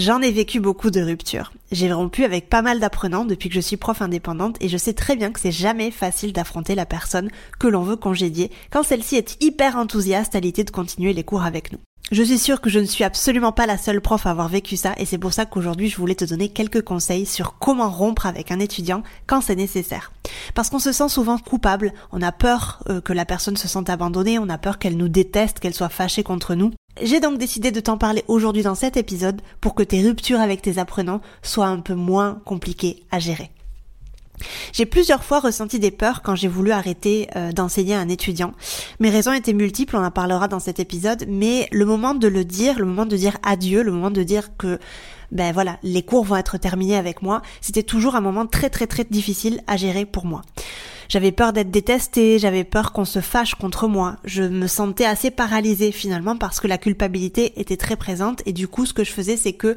J'en ai vécu beaucoup de ruptures. J'ai rompu avec pas mal d'apprenants depuis que je suis prof indépendante et je sais très bien que c'est jamais facile d'affronter la personne que l'on veut congédier quand celle-ci est hyper enthousiaste à l'idée de continuer les cours avec nous. Je suis sûre que je ne suis absolument pas la seule prof à avoir vécu ça et c'est pour ça qu'aujourd'hui je voulais te donner quelques conseils sur comment rompre avec un étudiant quand c'est nécessaire. Parce qu'on se sent souvent coupable, on a peur euh, que la personne se sente abandonnée, on a peur qu'elle nous déteste, qu'elle soit fâchée contre nous. J'ai donc décidé de t'en parler aujourd'hui dans cet épisode pour que tes ruptures avec tes apprenants soient un peu moins compliquées à gérer. J'ai plusieurs fois ressenti des peurs quand j'ai voulu arrêter euh, d'enseigner à un étudiant. Mes raisons étaient multiples, on en parlera dans cet épisode, mais le moment de le dire, le moment de dire adieu, le moment de dire que ben voilà, les cours vont être terminés avec moi, c'était toujours un moment très très très difficile à gérer pour moi. J'avais peur d'être détestée, j'avais peur qu'on se fâche contre moi. Je me sentais assez paralysée finalement parce que la culpabilité était très présente et du coup ce que je faisais c'est que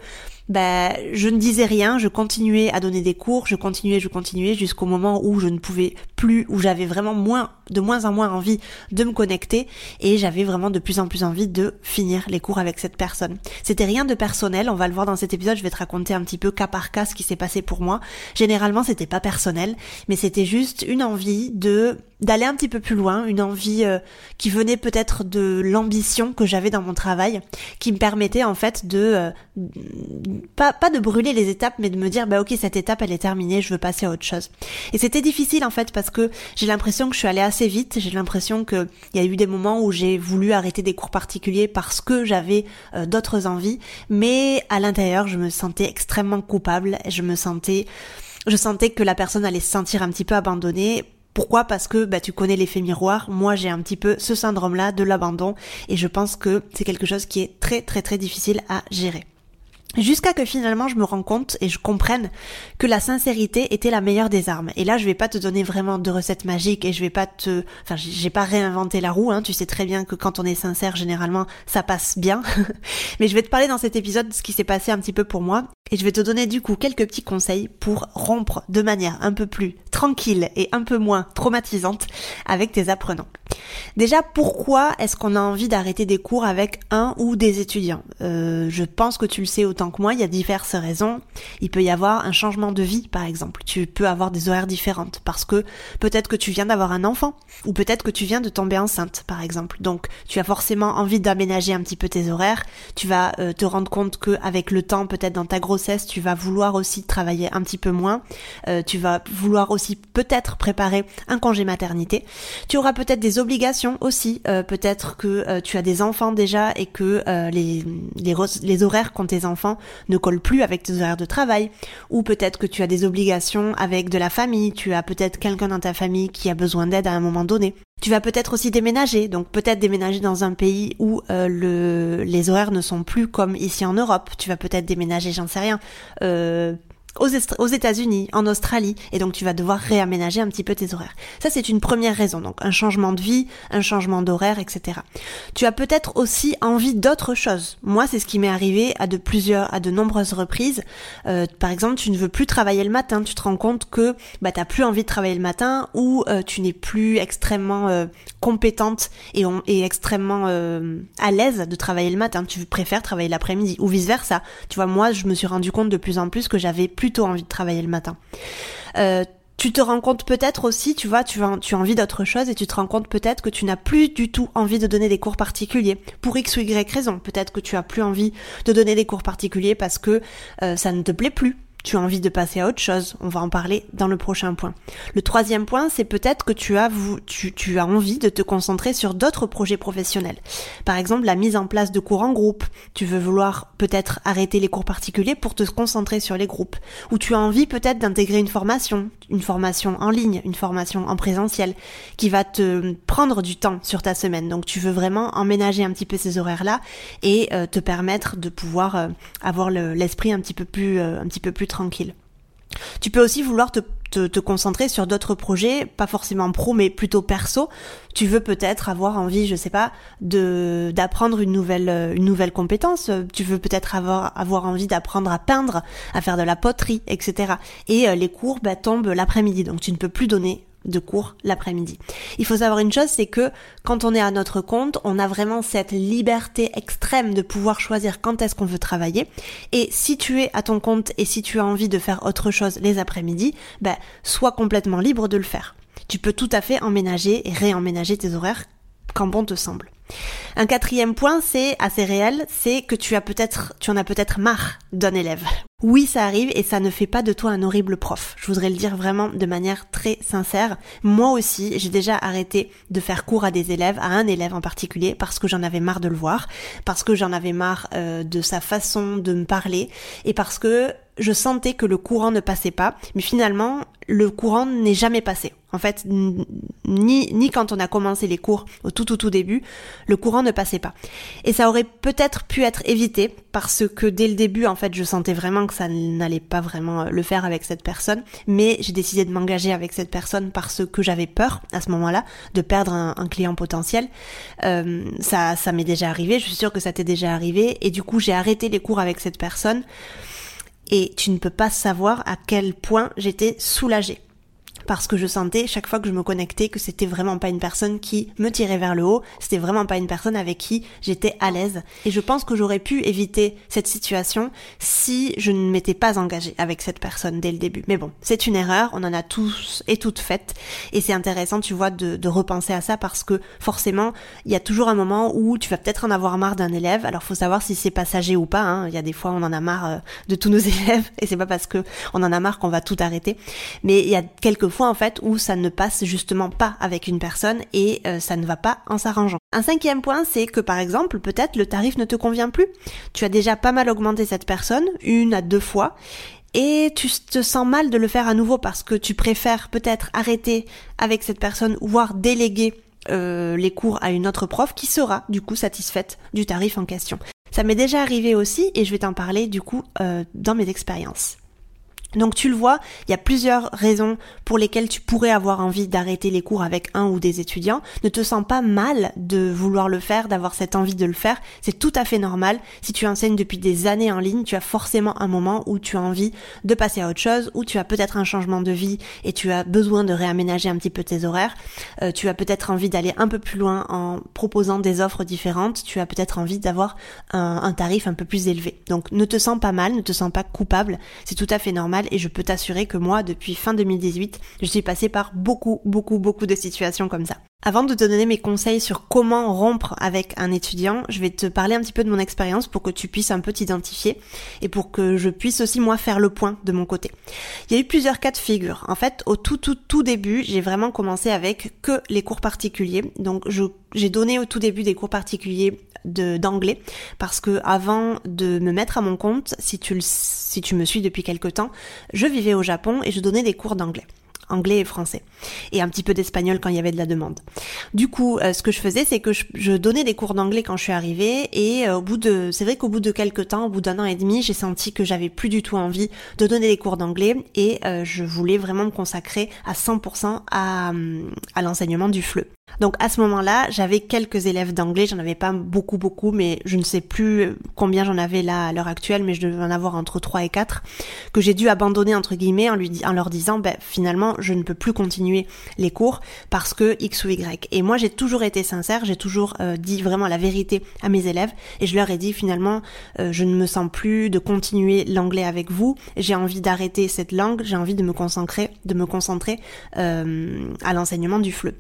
ben, je ne disais rien, je continuais à donner des cours, je continuais, je continuais jusqu'au moment où je ne pouvais plus, où j'avais vraiment moins, de moins en moins envie de me connecter et j'avais vraiment de plus en plus envie de finir les cours avec cette personne. C'était rien de personnel, on va le voir dans cet épisode, je vais te raconter un petit peu cas par cas ce qui s'est passé pour moi. Généralement, c'était pas personnel, mais c'était juste une envie de d'aller un petit peu plus loin, une envie euh, qui venait peut-être de l'ambition que j'avais dans mon travail, qui me permettait en fait de euh, pas pas de brûler les étapes, mais de me dire bah ok cette étape elle est terminée, je veux passer à autre chose. Et c'était difficile en fait parce que j'ai l'impression que je suis allée assez vite, j'ai l'impression que il y a eu des moments où j'ai voulu arrêter des cours particuliers parce que j'avais euh, d'autres envies, mais à l'intérieur je me sentais extrêmement coupable, je me sentais je sentais que la personne allait se sentir un petit peu abandonnée pourquoi? Parce que bah, tu connais l'effet miroir. Moi, j'ai un petit peu ce syndrome-là de l'abandon et je pense que c'est quelque chose qui est très très très difficile à gérer. Jusqu'à que finalement je me rends compte et je comprenne que la sincérité était la meilleure des armes. Et là, je vais pas te donner vraiment de recettes magiques et je vais pas te, enfin, j'ai pas réinventé la roue. Hein. Tu sais très bien que quand on est sincère, généralement, ça passe bien. Mais je vais te parler dans cet épisode de ce qui s'est passé un petit peu pour moi et je vais te donner du coup quelques petits conseils pour rompre de manière un peu plus tranquille et un peu moins traumatisante avec tes apprenants. Déjà, pourquoi est-ce qu'on a envie d'arrêter des cours avec un ou des étudiants? Euh, Je pense que tu le sais autant que moi, il y a diverses raisons. Il peut y avoir un changement de vie, par exemple. Tu peux avoir des horaires différentes parce que peut-être que tu viens d'avoir un enfant ou peut-être que tu viens de tomber enceinte, par exemple. Donc, tu as forcément envie d'aménager un petit peu tes horaires. Tu vas euh, te rendre compte que avec le temps, peut-être dans ta grossesse, tu vas vouloir aussi travailler un petit peu moins. Euh, tu vas vouloir aussi peut-être préparer un congé maternité. Tu auras peut-être des obligations aussi. Euh, peut-être que tu as des enfants déjà et que les, les, les horaires qu'ont tes enfants ne collent plus avec tes horaires de travail. Ou peut-être que tu as des obligations avec de la famille. Tu as peut-être quelqu'un dans ta famille qui a besoin d'aide à un moment donné. Tu vas peut-être aussi déménager, donc peut-être déménager dans un pays où le, les horaires ne sont plus comme ici en Europe. Tu vas peut-être déménager, j'en sais rien, euh, aux, États-Unis, en Australie, et donc tu vas devoir réaménager un petit peu tes horaires. Ça, c'est une première raison, donc un changement de vie, un changement d'horaire, etc. Tu as peut-être aussi envie d'autre chose. Moi, c'est ce qui m'est arrivé à de plusieurs, à de nombreuses reprises. Euh, par exemple, tu ne veux plus travailler le matin, tu te rends compte que bah t'as plus envie de travailler le matin, ou euh, tu n'es plus extrêmement euh, compétente et, et extrêmement à l'aise de travailler le matin. Tu préfères travailler l'après-midi, ou vice versa. Tu vois, moi, je me suis rendu compte de plus en plus que j'avais plutôt envie de travailler le matin. Euh, tu te rends compte peut-être aussi, tu vois, tu as, envie d'autre chose et tu te rends compte peut-être que tu n'as plus du tout envie de donner des cours particuliers pour X ou Y raison. Peut-être que tu as plus envie de donner des cours particuliers parce que euh, ça ne te plaît plus tu as envie de passer à autre chose. On va en parler dans le prochain point. Le troisième point, c'est peut-être que tu as, tu, as envie de te concentrer sur d'autres projets professionnels. Par exemple, la mise en place de cours en groupe. Tu veux vouloir peut-être arrêter les cours particuliers pour te concentrer sur les groupes. Ou tu as envie peut-être d'intégrer une formation, une formation en ligne, une formation en présentiel, qui va te prendre du temps sur ta semaine. Donc tu veux vraiment emménager un petit peu ces horaires-là et euh, te permettre de pouvoir euh, avoir l'esprit un petit peu plus, euh, un petit peu plus tranquille. Tu peux aussi vouloir te, te, concentrer sur d'autres projets, pas forcément pro, mais plutôt perso. Tu veux peut-être avoir envie, je sais pas, de d'apprendre une nouvelle euh, une nouvelle compétence. Tu veux peut-être avoir avoir envie d'apprendre à peindre, à faire de la poterie, etc. Et euh, les cours bah, tombent l'après-midi, donc tu ne peux plus donner de cours l'après-midi. Il faut savoir une chose, c'est que quand on est à notre compte, on a vraiment cette liberté extrême de pouvoir choisir quand est-ce qu'on veut travailler. Et si tu es à ton compte et si tu as envie de faire autre chose les après-midi, ben, sois complètement libre de le faire. Tu peux tout à fait emménager et réemménager tes horaires quand bon te semble. Un quatrième point, c'est assez réel, c'est que tu as peut-être, tu en as peut-être marre d'un élève. Oui, ça arrive et ça ne fait pas de toi un horrible prof. Je voudrais le dire vraiment de manière très sincère. Moi aussi, j'ai déjà arrêté de faire cours à des élèves, à un élève en particulier, parce que j'en avais marre de le voir, parce que j'en avais marre euh, de sa façon de me parler et parce que je sentais que le courant ne passait pas, mais finalement, le courant n'est jamais passé. En fait, ni, ni quand on a commencé les cours au tout tout tout début, le courant ne passait pas. Et ça aurait peut-être pu être évité parce que dès le début, en fait, je sentais vraiment que ça n'allait pas vraiment le faire avec cette personne. Mais j'ai décidé de m'engager avec cette personne parce que j'avais peur à ce moment-là de perdre un, client potentiel. Euh, ça, ça m'est déjà arrivé. Je suis sûre que ça t'est déjà arrivé. Et du coup, j'ai arrêté les cours avec cette personne et tu ne peux pas savoir à quel point j'étais soulagée parce que je sentais chaque fois que je me connectais que c'était vraiment pas une personne qui me tirait vers le haut, c'était vraiment pas une personne avec qui j'étais à l'aise. Et je pense que j'aurais pu éviter cette situation si je ne m'étais pas engagée avec cette personne dès le début. Mais bon, c'est une erreur, on en a tous et toutes faites. Et c'est intéressant, tu vois, de, repenser à ça parce que forcément, il y a toujours un moment où tu vas peut-être en avoir marre d'un élève. Alors faut savoir si c'est passager ou pas. Hein. Il y a des fois on en a marre euh, de tous nos élèves et c'est pas parce que on en a marre qu'on va tout arrêter. Mais il y a quelques fois en fait où ça ne passe justement pas avec une personne et euh, ça ne va pas en s'arrangeant. Un cinquième point, c'est que par exemple, peut-être le tarif ne te convient plus. Tu as déjà pas mal augmenté cette personne, une à deux fois, et tu te sens mal de le faire à nouveau parce que tu préfères peut-être arrêter avec cette personne, voire déléguer euh, les cours à une autre prof qui sera du coup satisfaite du tarif en question. Ça m'est déjà arrivé aussi et je vais t'en parler du coup euh, dans mes expériences. Donc tu le vois, il y a plusieurs raisons pour lesquelles tu pourrais avoir envie d'arrêter les cours avec un ou des étudiants. Ne te sens pas mal de vouloir le faire, d'avoir cette envie de le faire. C'est tout à fait normal. Si tu enseignes depuis des années en ligne, tu as forcément un moment où tu as envie de passer à autre chose, où tu as peut-être un changement de vie et tu as besoin de réaménager un petit peu tes horaires. Euh, tu as peut-être envie d'aller un peu plus loin en proposant des offres différentes. Tu as peut-être envie d'avoir un, un tarif un peu plus élevé. Donc ne te sens pas mal, ne te sens pas coupable. C'est tout à fait normal et je peux t'assurer que moi, depuis fin 2018, je suis passée par beaucoup, beaucoup, beaucoup de situations comme ça. Avant de te donner mes conseils sur comment rompre avec un étudiant, je vais te parler un petit peu de mon expérience pour que tu puisses un peu t'identifier et pour que je puisse aussi moi faire le point de mon côté. Il y a eu plusieurs cas de figure. En fait, au tout tout tout début, j'ai vraiment commencé avec que les cours particuliers. Donc j'ai donné au tout début des cours particuliers d'anglais parce que avant de me mettre à mon compte, si tu si tu me suis depuis quelque temps, je vivais au Japon et je donnais des cours d'anglais anglais et français, et un petit peu d'espagnol quand il y avait de la demande. Du coup, euh, ce que je faisais, c'est que je, donnais des cours d'anglais quand je suis arrivée, et euh, au bout de, c'est vrai qu'au bout de quelques temps, au bout d'un an et demi, j'ai senti que j'avais plus du tout envie de donner des cours d'anglais, et euh, je voulais vraiment me consacrer à 100% à, à l'enseignement du FLE. Donc à ce moment-là, j'avais quelques élèves d'anglais, j'en avais pas beaucoup beaucoup, mais je ne sais plus combien j'en avais là à l'heure actuelle, mais je devais en avoir entre 3 et 4, que j'ai dû abandonner entre guillemets en, lui, en leur disant, ben finalement, je ne peux plus continuer les cours parce que X ou Y. Et moi, j'ai toujours été sincère, j'ai toujours euh, dit vraiment la vérité à mes élèves, et je leur ai dit finalement, euh, je ne me sens plus de continuer l'anglais avec vous, j'ai envie d'arrêter cette langue, j'ai envie de me concentrer, de me concentrer euh, à l'enseignement du FLE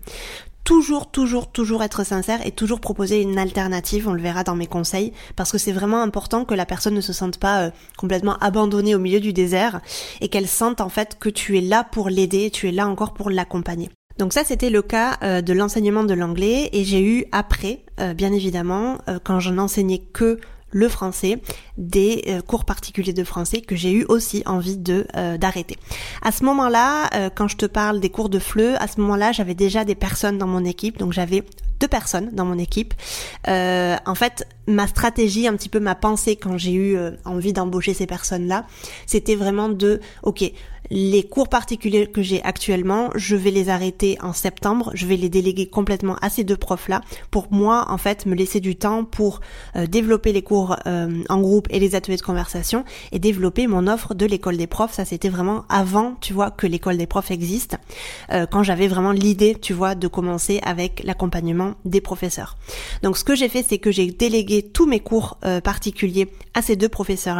toujours, toujours, toujours être sincère et toujours proposer une alternative, on le verra dans mes conseils, parce que c'est vraiment important que la personne ne se sente pas euh, complètement abandonnée au milieu du désert et qu'elle sente en fait que tu es là pour l'aider, tu es là encore pour l'accompagner. Donc ça c'était le cas euh, de l'enseignement de l'anglais et j'ai eu après, euh, bien évidemment, quand je n'enseignais que le français, des euh, cours particuliers de français que j'ai eu aussi envie de euh, d'arrêter. À ce moment-là, euh, quand je te parle des cours de FLE, à ce moment-là, j'avais déjà des personnes dans mon équipe, donc j'avais deux personnes dans mon équipe. En fait, ma stratégie, un petit peu ma pensée quand j'ai eu envie d'embaucher ces personnes-là, c'était vraiment de, ok, les cours particuliers que j'ai actuellement, je vais les arrêter en septembre, je vais les déléguer complètement à ces deux profs-là pour moi, en fait, me laisser du temps pour développer les cours euh, en groupe et les ateliers de conversation et développer mon offre de l'école des profs. Ça, c'était vraiment avant, tu vois, que l'école des profs existe, euh, quand j'avais vraiment l'idée, tu vois, de commencer avec l'accompagnement des professeurs. Donc, ce que j'ai fait, c'est que j'ai délégué tous mes cours particuliers à ces deux professeurs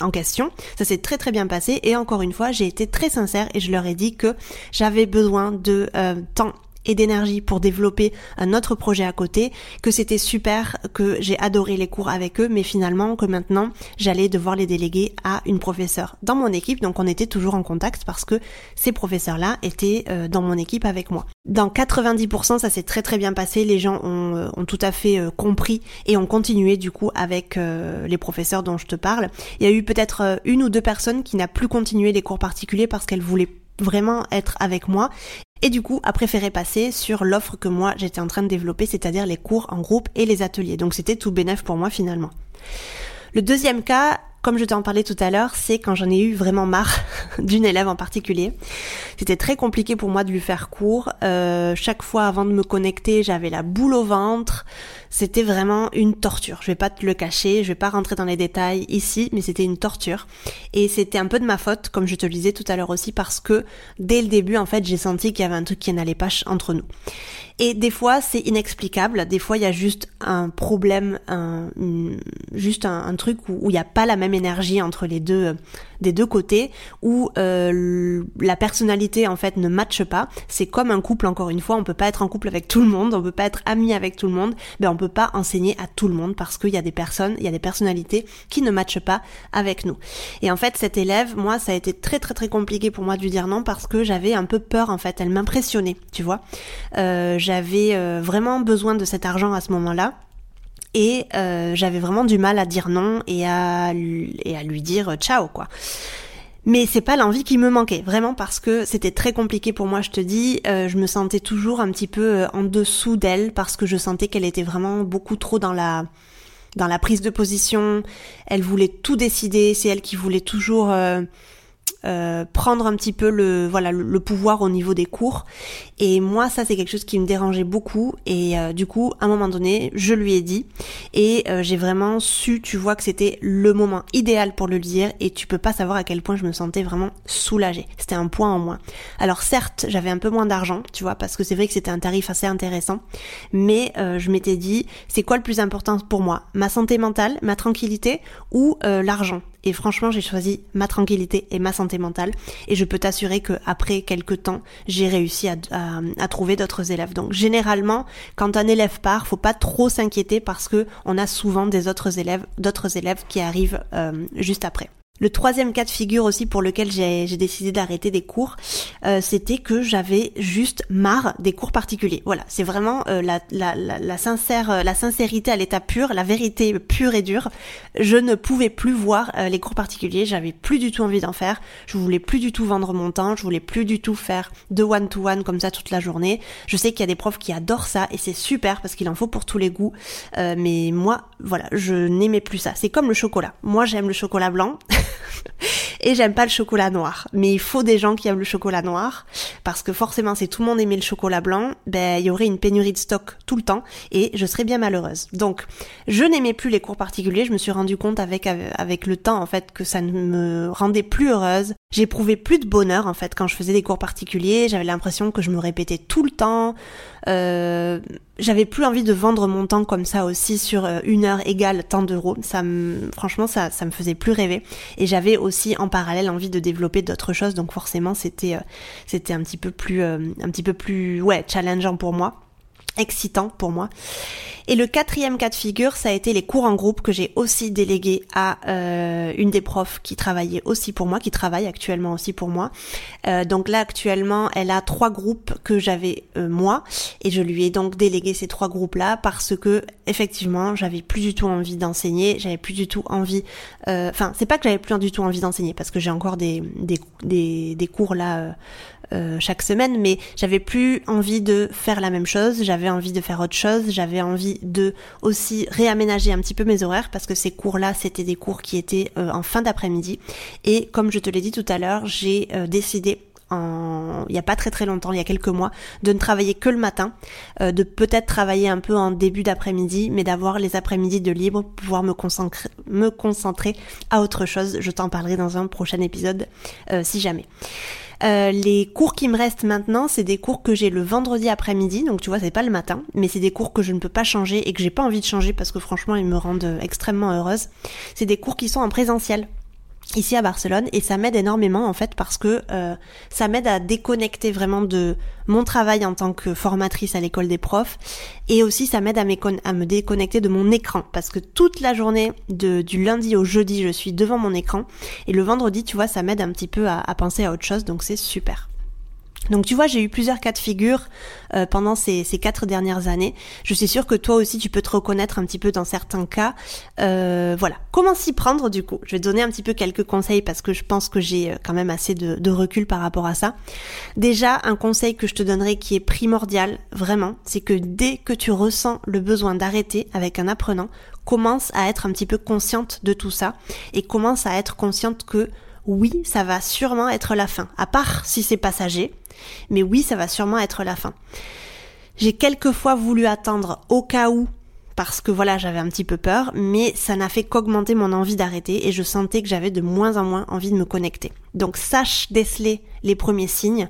en question. Ça s'est très très bien passé et encore une fois, j'ai été très sincère et je leur ai dit que j'avais besoin de euh, temps et d'énergie pour développer un autre projet à côté, que c'était super, que j'ai adoré les cours avec eux, mais finalement que maintenant j'allais devoir les déléguer à une professeure dans mon équipe, donc on était toujours en contact parce que ces professeurs-là étaient euh, dans mon équipe avec moi. Dans 90%, ça s'est très très bien passé, les gens ont, euh, ont tout à fait compris et ont continué du coup avec les professeurs dont je te parle. Il y a eu peut-être une ou deux personnes qui n'a plus continué les cours particuliers parce qu'elles voulaient vraiment être avec moi et du coup a préféré passer sur l'offre que moi j'étais en train de développer, c'est-à-dire les cours en groupe et les ateliers. Donc c'était tout bénéf pour moi finalement. Le deuxième cas, comme je t'en parlais tout à l'heure, c'est quand j'en ai eu vraiment marre d'une élève en particulier. C'était très compliqué pour moi de lui faire cours. Euh, chaque fois avant de me connecter, j'avais la boule au ventre. C'était vraiment une torture. Je vais pas te le cacher, je vais pas rentrer dans les détails ici, mais c'était une torture. Et c'était un peu de ma faute, comme je te le disais tout à l'heure aussi, parce que dès le début, en fait, j'ai senti qu'il y avait un truc qui n'allait pas entre nous. Et des fois, c'est inexplicable. Des fois, il y a juste un problème, un, juste un, truc où il n'y a pas la même énergie entre les deux, des deux côtés, où euh, la personnalité en fait ne matche pas. C'est comme un couple. Encore une fois, on peut pas être en couple avec tout le monde, on peut pas être ami avec tout le monde, mais on peut pas enseigner à tout le monde parce qu'il y a des personnes, il y a des personnalités qui ne matchent pas avec nous. Et en fait, cette élève, moi, ça a été très très très compliqué pour moi de lui dire non parce que j'avais un peu peur en fait. Elle m'impressionnait, tu vois. Euh, j'avais euh, vraiment besoin de cet argent à ce moment-là. Et euh, j'avais vraiment du mal à dire non et à, et à lui dire ciao quoi. Mais c'est pas l'envie qui me manquait, vraiment parce que c'était très compliqué pour moi, je te dis. Euh, je me sentais toujours un petit peu en dessous d'elle parce que je sentais qu'elle était vraiment beaucoup trop dans la dans la prise de position. Elle voulait tout décider, c'est elle qui voulait toujours euh, prendre un petit peu le voilà le, pouvoir au niveau des cours. Et moi ça c'est quelque chose qui me dérangeait beaucoup. Et euh, du coup à un moment donné je lui ai dit. Et euh, j'ai vraiment su tu vois que c'était le moment idéal pour le dire et tu peux pas savoir à quel point je me sentais vraiment soulagée. C'était un point en moins. Alors certes j'avais un peu moins d'argent tu vois parce que c'est vrai que c'était un tarif assez intéressant. Mais je m'étais dit c'est quoi le plus important pour moi? Ma santé mentale ma tranquillité ou l'argent? Et franchement, j'ai choisi ma tranquillité et ma santé mentale. Et je peux t'assurer que après quelques temps, j'ai réussi à, trouver d'autres élèves. Donc généralement, quand un élève part, faut pas trop s'inquiéter parce que on a souvent des autres élèves, d'autres élèves qui arrivent euh, juste après. Le troisième cas de figure aussi pour lequel j'ai décidé d'arrêter des cours, euh, c'était que j'avais juste marre des cours particuliers. Voilà, c'est vraiment euh, la, sincère, euh, la sincérité à l'état pur, la vérité pure et dure. Je ne pouvais plus voir les cours particuliers, j'avais plus du tout envie d'en faire. Je voulais plus du tout vendre mon temps, je voulais plus du tout faire de one to one comme ça toute la journée. Je sais qu'il y a des profs qui adorent ça et c'est super parce qu'il en faut pour tous les goûts. mais moi, voilà, je n'aimais plus ça. C'est comme le chocolat. Moi, j'aime le chocolat blanc. et j'aime pas le chocolat noir. Mais il faut des gens qui aiment le chocolat noir parce que forcément, si tout le monde aimait le chocolat blanc, ben il y aurait une pénurie de stock tout le temps et je serais bien malheureuse. Donc, je n'aimais plus les cours particuliers. Je me suis rendu compte avec avec le temps en fait que ça ne me rendait plus heureuse. J'éprouvais plus de bonheur en fait quand je faisais des cours particuliers. J'avais l'impression que je me répétais tout le temps. Euh, j'avais plus envie de vendre mon temps comme ça aussi sur euh, une heure égale tant d'euros. Ça me, franchement, ça, ça me faisait plus rêver. Et j'avais aussi en parallèle envie de développer d'autres choses. Donc forcément, c'était, euh, c'était un petit peu plus, un petit peu plus, ouais, challengeant pour moi excitant pour moi. Et le quatrième cas de figure, ça a été les cours en groupe que j'ai aussi délégué à euh, une des profs qui travaillait aussi pour moi, qui travaille actuellement aussi pour moi. Euh, donc là actuellement, elle a trois groupes que j'avais euh, moi, et je lui ai donc délégué ces trois groupes-là parce que effectivement, j'avais plus du tout envie d'enseigner, j'avais plus du tout envie. Enfin, c'est pas que j'avais plus du tout envie d'enseigner parce que j'ai encore des des, des, des cours là chaque semaine, mais j'avais plus envie de faire la même chose, j'avais envie de faire autre chose, j'avais envie de aussi réaménager un petit peu mes horaires parce que ces cours-là, c'était des cours qui étaient en fin d'après-midi. Et comme je te l'ai dit tout à l'heure, j'ai décidé en, il y a pas très très longtemps, il y a quelques mois, de ne travailler que le matin, euh, de peut-être travailler un peu en début d'après-midi, mais d'avoir les après-midi de libre pour pouvoir me concentrer, me concentrer à autre chose. Je t'en parlerai dans un prochain épisode euh, si jamais. Euh, les cours qui me restent maintenant, c'est des cours que j'ai le vendredi après-midi, donc tu vois, c'est pas le matin, mais c'est des cours que je ne peux pas changer et que j'ai pas envie de changer parce que franchement, ils me rendent extrêmement heureuse. C'est des cours qui sont en présentiel ici à Barcelone et ça m'aide énormément en fait parce que euh, ça m'aide à déconnecter vraiment de mon travail en tant que formatrice à l'école des profs et aussi ça m'aide à, me déconnecter de mon écran parce que toute la journée de, du lundi au jeudi je suis devant mon écran et le vendredi tu vois ça m'aide un petit peu à penser à autre chose donc c'est super. Donc tu vois, j'ai eu plusieurs cas de figure euh, pendant ces, ces, quatre dernières années. Je suis sûre que toi aussi, tu peux te reconnaître un petit peu dans certains cas. Euh, voilà, comment s'y prendre du coup? Je vais te donner un petit peu quelques conseils parce que je pense que j'ai euh, quand même assez de, de, recul par rapport à ça. Déjà, un conseil que je te donnerai qui est primordial, vraiment, c'est que dès que tu ressens le besoin d'arrêter avec un apprenant, commence à être un petit peu consciente de tout ça et commence à être consciente que oui, ça va sûrement être la fin. À part si c'est passager, mais oui, ça va sûrement être la fin. J'ai quelquefois voulu attendre au cas où parce que voilà, j'avais un petit peu peur, mais ça n'a fait qu'augmenter mon envie d'arrêter et je sentais que j'avais de moins en moins envie de me connecter. Donc sache déceler les premiers signes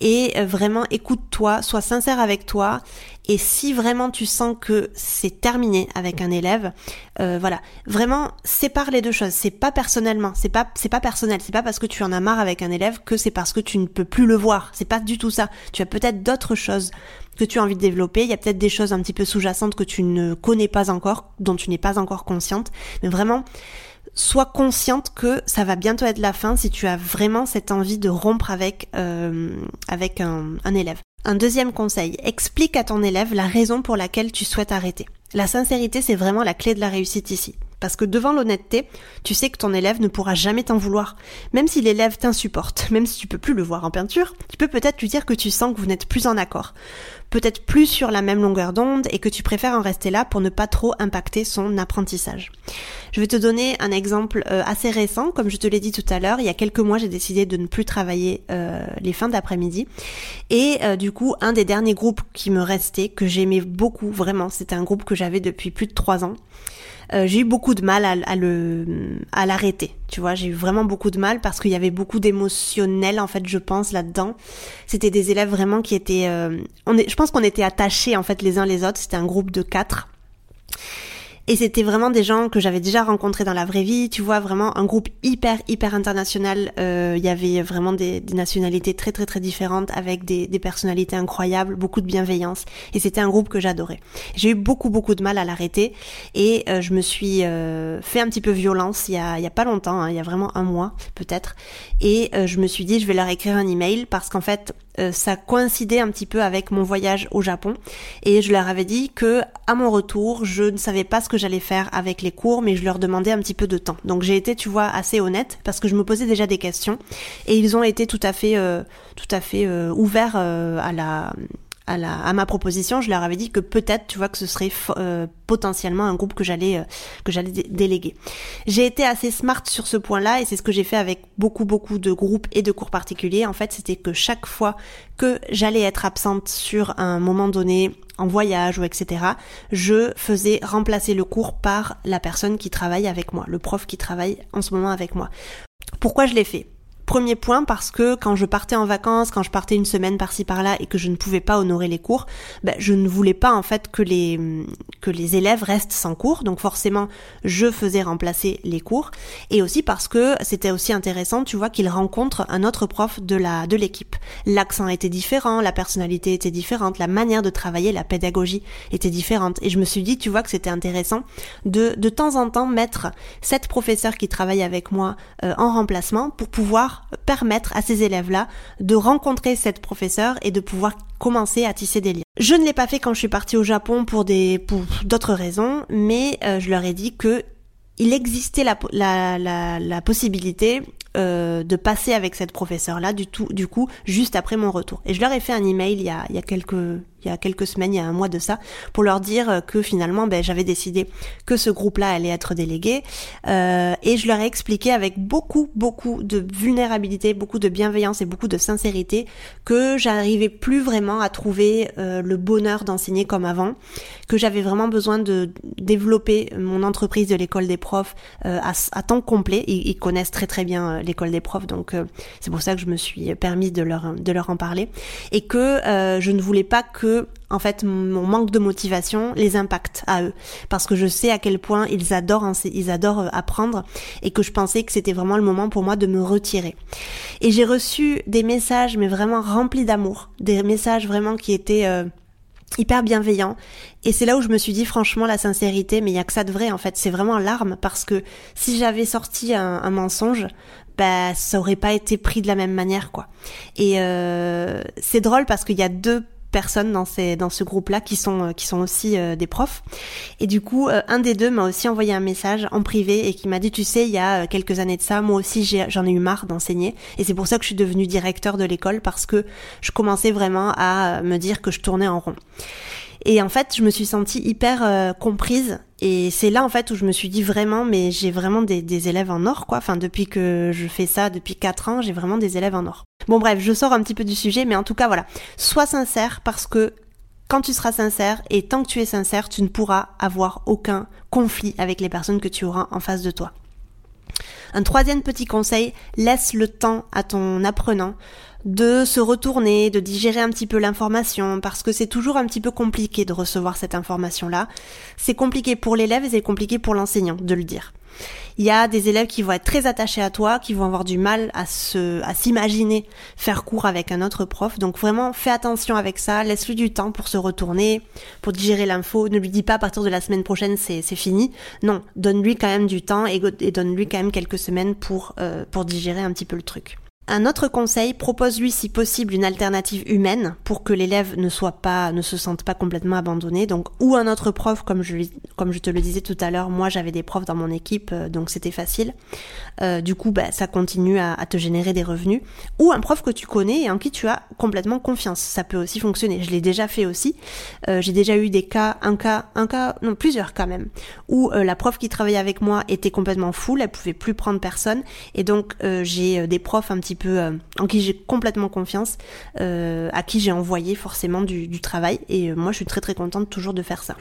et euh, vraiment écoute-toi, sois sincère avec toi et si vraiment tu sens que c'est terminé avec un élève, euh, voilà, vraiment sépare les deux choses. C'est pas personnellement, c'est pas c'est pas personnel, c'est pas parce que tu en as marre avec un élève que c'est parce que tu ne peux plus le voir. C'est pas du tout ça. Tu as peut-être d'autres choses que tu as envie de développer. Il y a peut-être des choses un petit peu sous-jacentes que tu ne connais pas encore, dont tu n'es pas encore consciente. Mais vraiment, sois consciente que ça va bientôt être la fin si tu as vraiment cette envie de rompre avec, euh, avec un, un élève. Un deuxième conseil, explique à ton élève la raison pour laquelle tu souhaites arrêter. La sincérité, c'est vraiment la clé de la réussite ici. Parce que devant l'honnêteté, tu sais que ton élève ne pourra jamais t'en vouloir. Même si l'élève t'insupporte, même si tu peux plus le voir en peinture, tu peux peut-être lui dire que tu sens que vous n'êtes plus en accord. Peut-être plus sur la même longueur d'onde et que tu préfères en rester là pour ne pas trop impacter son apprentissage. Je vais te donner un exemple euh, assez récent. Comme je te l'ai dit tout à l'heure, il y a quelques mois, j'ai décidé de ne plus travailler euh, les fins d'après-midi. Et euh, du coup, un des derniers groupes qui me restait, que j'aimais beaucoup, vraiment, c'était un groupe que j'avais depuis plus de trois ans. Euh, j'ai eu beaucoup de mal à, le à l'arrêter. Tu vois, j'ai eu vraiment beaucoup de mal parce qu'il y avait beaucoup d'émotionnel en fait, je pense là-dedans. C'était des élèves vraiment qui étaient, euh, je pense qu'on était attachés en fait les uns les autres. C'était un groupe de quatre. Et c'était vraiment des gens que j'avais déjà rencontrés dans la vraie vie, tu vois, vraiment un groupe hyper, hyper international. Euh, il y avait vraiment des, des, nationalités très, très, très différentes avec des, des personnalités incroyables, beaucoup de bienveillance. Et c'était un groupe que j'adorais. J'ai eu beaucoup, beaucoup de mal à l'arrêter et euh, je me suis euh, fait un petit peu violence il y a, il y a pas longtemps, hein, il y a vraiment un mois peut-être. Et euh, je me suis dit, je vais leur écrire un email parce qu'en fait, euh, ça coïncidait un petit peu avec mon voyage au Japon et je leur avais dit que à mon retour, je ne savais pas ce que j'allais faire avec les cours, mais je leur demandais un petit peu de temps. Donc j'ai été, tu vois, assez honnête parce que je me posais déjà des questions et ils ont été tout à fait, euh, tout à fait euh, ouverts à la à, ma proposition, je leur avais dit que peut-être, tu vois, que ce serait euh, potentiellement un groupe que j'allais euh, que j'allais déléguer. J'ai été assez smart sur ce point-là et c'est ce que j'ai fait avec beaucoup beaucoup de groupes et de cours particuliers. En fait, c'était que chaque fois que j'allais être absente sur un moment donné en voyage ou etc., je faisais remplacer le cours par la personne qui travaille avec moi, le prof qui travaille en ce moment avec moi. Pourquoi je l'ai fait? Premier point parce que quand je partais en vacances, quand je partais une semaine par-ci par-là et que je ne pouvais pas honorer les cours, ben, je ne voulais pas en fait que les que les élèves restent sans cours. Donc forcément, je faisais remplacer les cours et aussi parce que c'était aussi intéressant, tu vois, qu'ils rencontrent un autre prof de la de l'équipe. L'accent était différent, la personnalité était différente, la manière de travailler, la pédagogie était différente et je me suis dit, tu vois, que c'était intéressant de de temps en temps mettre cette professeure qui travaille avec moi euh, en remplacement pour pouvoir permettre à ces élèves-là de rencontrer cette professeure et de pouvoir commencer à tisser des liens. Je ne l'ai pas fait quand je suis partie au Japon pour d'autres raisons, mais euh, je leur ai dit que il existait la, la, la, la, possibilité euh, de passer avec cette professeure là du tout du coup juste après mon retour et je leur ai fait un email il y a, il y a quelques il y a quelques semaines, il y a un mois de ça, pour leur dire que finalement, ben, j'avais décidé que ce groupe-là allait être délégué. Euh, et je leur ai expliqué avec beaucoup, beaucoup de vulnérabilité, beaucoup de bienveillance et beaucoup de sincérité que j'arrivais plus vraiment à trouver euh, le bonheur d'enseigner comme avant, que j'avais vraiment besoin de développer mon entreprise de l'école des profs euh, à, temps complet. Ils, ils, connaissent très très bien euh, l'école des profs, donc euh, c'est pour ça que je me suis permis de leur de leur en parler et que je ne voulais pas que en fait mon manque de motivation les impacte à eux. Parce que je sais à quel point ils adorent ils adorent euh, apprendre et que je pensais que c'était vraiment le moment pour moi de me retirer. Et j'ai reçu des messages mais vraiment remplis d'amour, des messages vraiment qui étaient euh, hyper bienveillants. Et c'est là où je me suis dit franchement la sincérité mais il y a que ça de vrai en fait. C'est vraiment l'arme. Parce que si j'avais sorti un, mensonge bah ça aurait pas été pris de la même manière quoi. Et euh, c'est drôle parce qu'il y a deux personnes dans ce groupe-là qui sont euh, qui sont aussi euh, des profs. Et du coup, euh, un des deux m'a aussi envoyé un message en privé et qui m'a dit tu sais, il y a quelques années de ça, moi aussi j'en ai, eu marre d'enseigner et c'est pour ça que je suis devenue directeur de l'école parce que je commençais vraiment à me dire que je tournais en rond. Et en fait, je me suis sentie hyper euh, comprise. Et c'est là en fait où je me suis dit vraiment, mais j'ai vraiment des, élèves en or, quoi. Enfin, depuis que je fais ça, depuis 4 ans, j'ai vraiment des élèves en or. Bon bref, je sors un petit peu du sujet, mais en tout cas voilà. Sois sincère parce que quand tu seras sincère, et tant que tu es sincère, tu ne pourras avoir aucun conflit avec les personnes que tu auras en face de toi. Un troisième petit conseil, laisse le temps à ton apprenant de se retourner, de digérer un petit peu l'information, parce que c'est toujours un petit peu compliqué de recevoir cette information-là. C'est compliqué pour l'élève et c'est compliqué pour l'enseignant de le dire. Il y a des élèves qui vont être très attachés à toi, qui vont avoir du mal à se, à s'imaginer faire cours avec un autre prof. Donc vraiment, fais attention avec ça, laisse-lui du temps pour se retourner, pour digérer l'info. Ne lui dis pas à partir de la semaine prochaine c'est, c'est fini. Non, donne-lui quand même du temps et, donne-lui quand même quelques semaines pour, euh, pour digérer un petit peu le truc. Un autre conseil, propose-lui si possible une alternative humaine pour que l'élève ne soit pas, ne se sente pas complètement abandonné. Donc, ou un autre prof, comme je, comme je te le disais tout à l'heure, moi j'avais des profs dans mon équipe, euh, donc c'était facile. Euh, du coup, bah, ça continue à, te générer des revenus. Ou un prof que tu connais et en qui tu as complètement confiance. Ça peut aussi fonctionner. Je l'ai déjà fait aussi. Euh, j'ai déjà eu des cas, un cas, un cas, non plusieurs cas même, où la prof qui travaillait avec moi était complètement full, elle pouvait plus prendre personne, et donc j'ai des profs un petit euh, en qui j'ai complètement confiance, euh, à qui j'ai envoyé forcément du, du travail. Et euh, moi, je suis très très contente toujours de faire ça.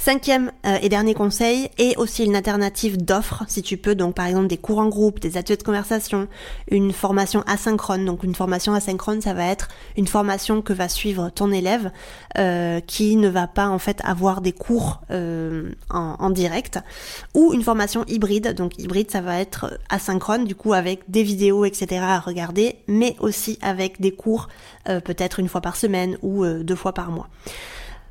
Cinquième euh, et dernier conseil, et aussi une alternative d'offres, si tu peux, donc par exemple des cours en groupe, des ateliers de conversation, une formation asynchrone. Donc une formation asynchrone, ça va être une formation que va suivre ton élève, euh, qui ne va pas en fait avoir des cours euh, en, direct, ou une formation hybride. Donc hybride, ça va être asynchrone, du coup avec des vidéos, etc. à regarder, mais aussi avec des cours peut-être une fois par semaine ou deux fois par mois.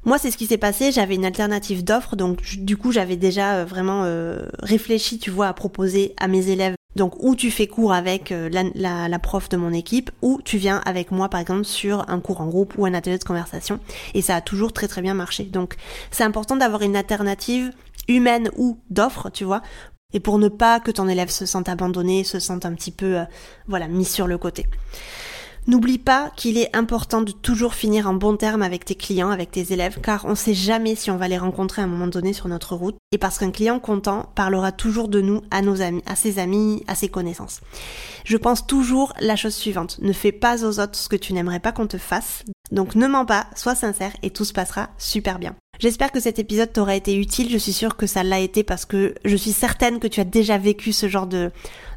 Moi, c'est ce qui s'est passé. J'avais une alternative d'offre, donc du coup, j'avais déjà euh, vraiment euh, réfléchi, tu vois, à proposer à mes élèves. Donc, ou tu fais cours avec euh, la, prof de mon équipe, ou tu viens avec moi, par exemple, sur un cours en groupe ou un atelier de conversation. Et ça a toujours très très bien marché. Donc, c'est important d'avoir une alternative humaine ou d'offre, tu vois, et pour ne pas que ton élève se sente abandonné, se sente un petit peu, voilà, mis sur le côté. N'oublie pas qu'il est important de toujours finir en bon terme avec tes clients, avec tes élèves, car on ne sait jamais si on va les rencontrer à un moment donné sur notre route. Et parce qu'un client content parlera toujours de nous à nos amis, à ses amis, à ses connaissances. Je pense toujours la chose suivante. Ne fais pas aux autres ce que tu n'aimerais pas qu'on te fasse. Donc ne mens pas, sois sincère et tout se passera super bien. J'espère que cet épisode t'aura été utile. Je suis sûre que ça l'a été parce que je suis certaine que tu as déjà vécu ce genre de,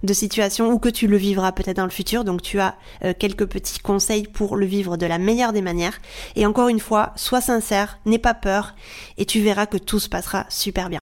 de situation ou que tu le vivras peut-être dans le futur. Donc tu as euh, quelques petits conseils pour le vivre de la meilleure des manières. Et encore une fois, sois sincère, n'aie pas peur et tu verras que tout se passera super bien.